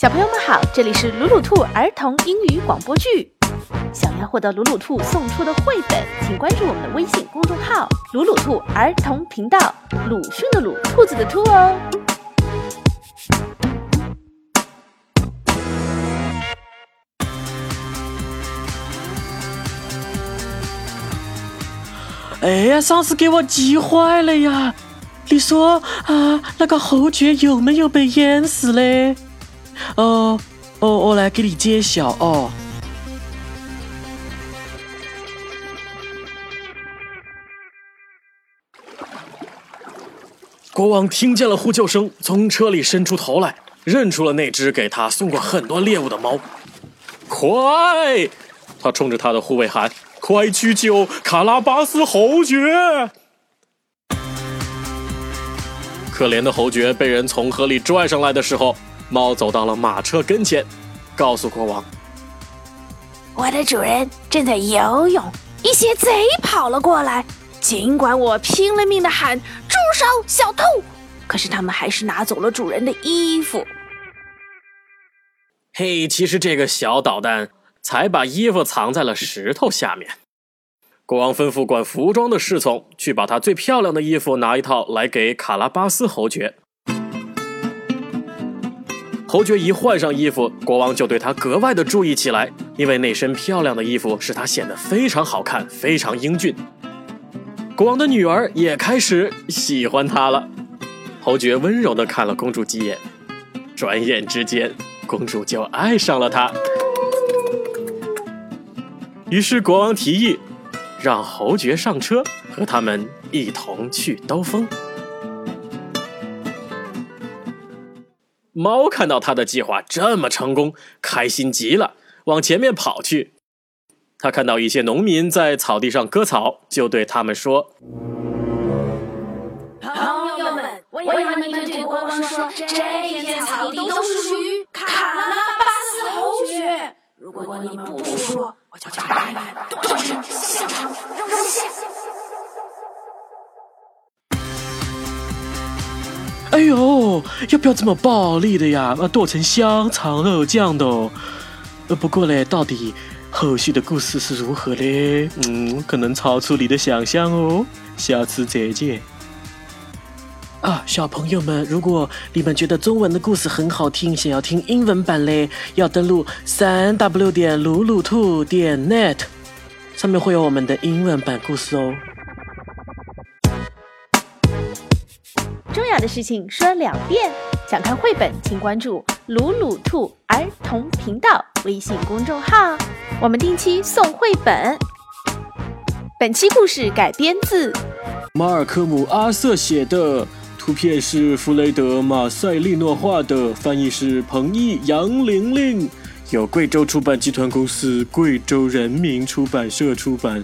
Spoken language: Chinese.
小朋友们好，这里是鲁鲁兔儿童英语广播剧。想要获得鲁鲁兔送出的绘本，请关注我们的微信公众号“鲁鲁兔儿童频道”。鲁迅的鲁，兔子的兔哦。哎呀，上次给我急坏了呀！你说啊，那个侯爵有没有被淹死嘞？哦哦，我来给你揭晓哦。国王听见了呼救声，从车里伸出头来，认出了那只给他送过很多猎物的猫。快！他冲着他的护卫喊：“快去救卡拉巴斯侯爵！”可怜的侯爵被人从河里拽上来的时候，猫走到了马车跟前，告诉国王：“我的主人正在游泳，一些贼跑了过来。尽管我拼了命的喊‘住手，小偷’，可是他们还是拿走了主人的衣服。”嘿，其实这个小捣蛋才把衣服藏在了石头下面。国王吩咐管服装的侍从去把他最漂亮的衣服拿一套来给卡拉巴斯侯爵。侯爵一换上衣服，国王就对他格外的注意起来，因为那身漂亮的衣服使他显得非常好看，非常英俊。国王的女儿也开始喜欢他了。侯爵温柔的看了公主几眼，转眼之间，公主就爱上了他。于是国王提议。让侯爵上车，和他们一同去兜风。猫看到他的计划这么成功，开心极了，往前面跑去。他看到一些农民在草地上割草，就对他们说：“朋友们，我要你们对国王说，这片草地都是属于卡拉巴斯侯爵。如果你们不说，我就把你们剁成香肠哎呦，要不要这么暴力的呀？啊，剁成香肠肉酱的。呃，不过嘞，到底后续的故事是如何嘞？嗯，可能超出你的想象哦。下次再见。啊，小朋友们，如果你们觉得中文的故事很好听，想要听英文版嘞，要登录三 w 点鲁鲁兔点 net，上面会有我们的英文版故事哦。重要的事情说两遍，想看绘本请关注鲁鲁兔儿童频道微信公众号，我们定期送绘本。本期故事改编自马尔科姆·阿瑟写的。图片是弗雷德·马塞利诺画的，翻译是彭毅、杨玲玲，由贵州出版集团公司、贵州人民出版社出版，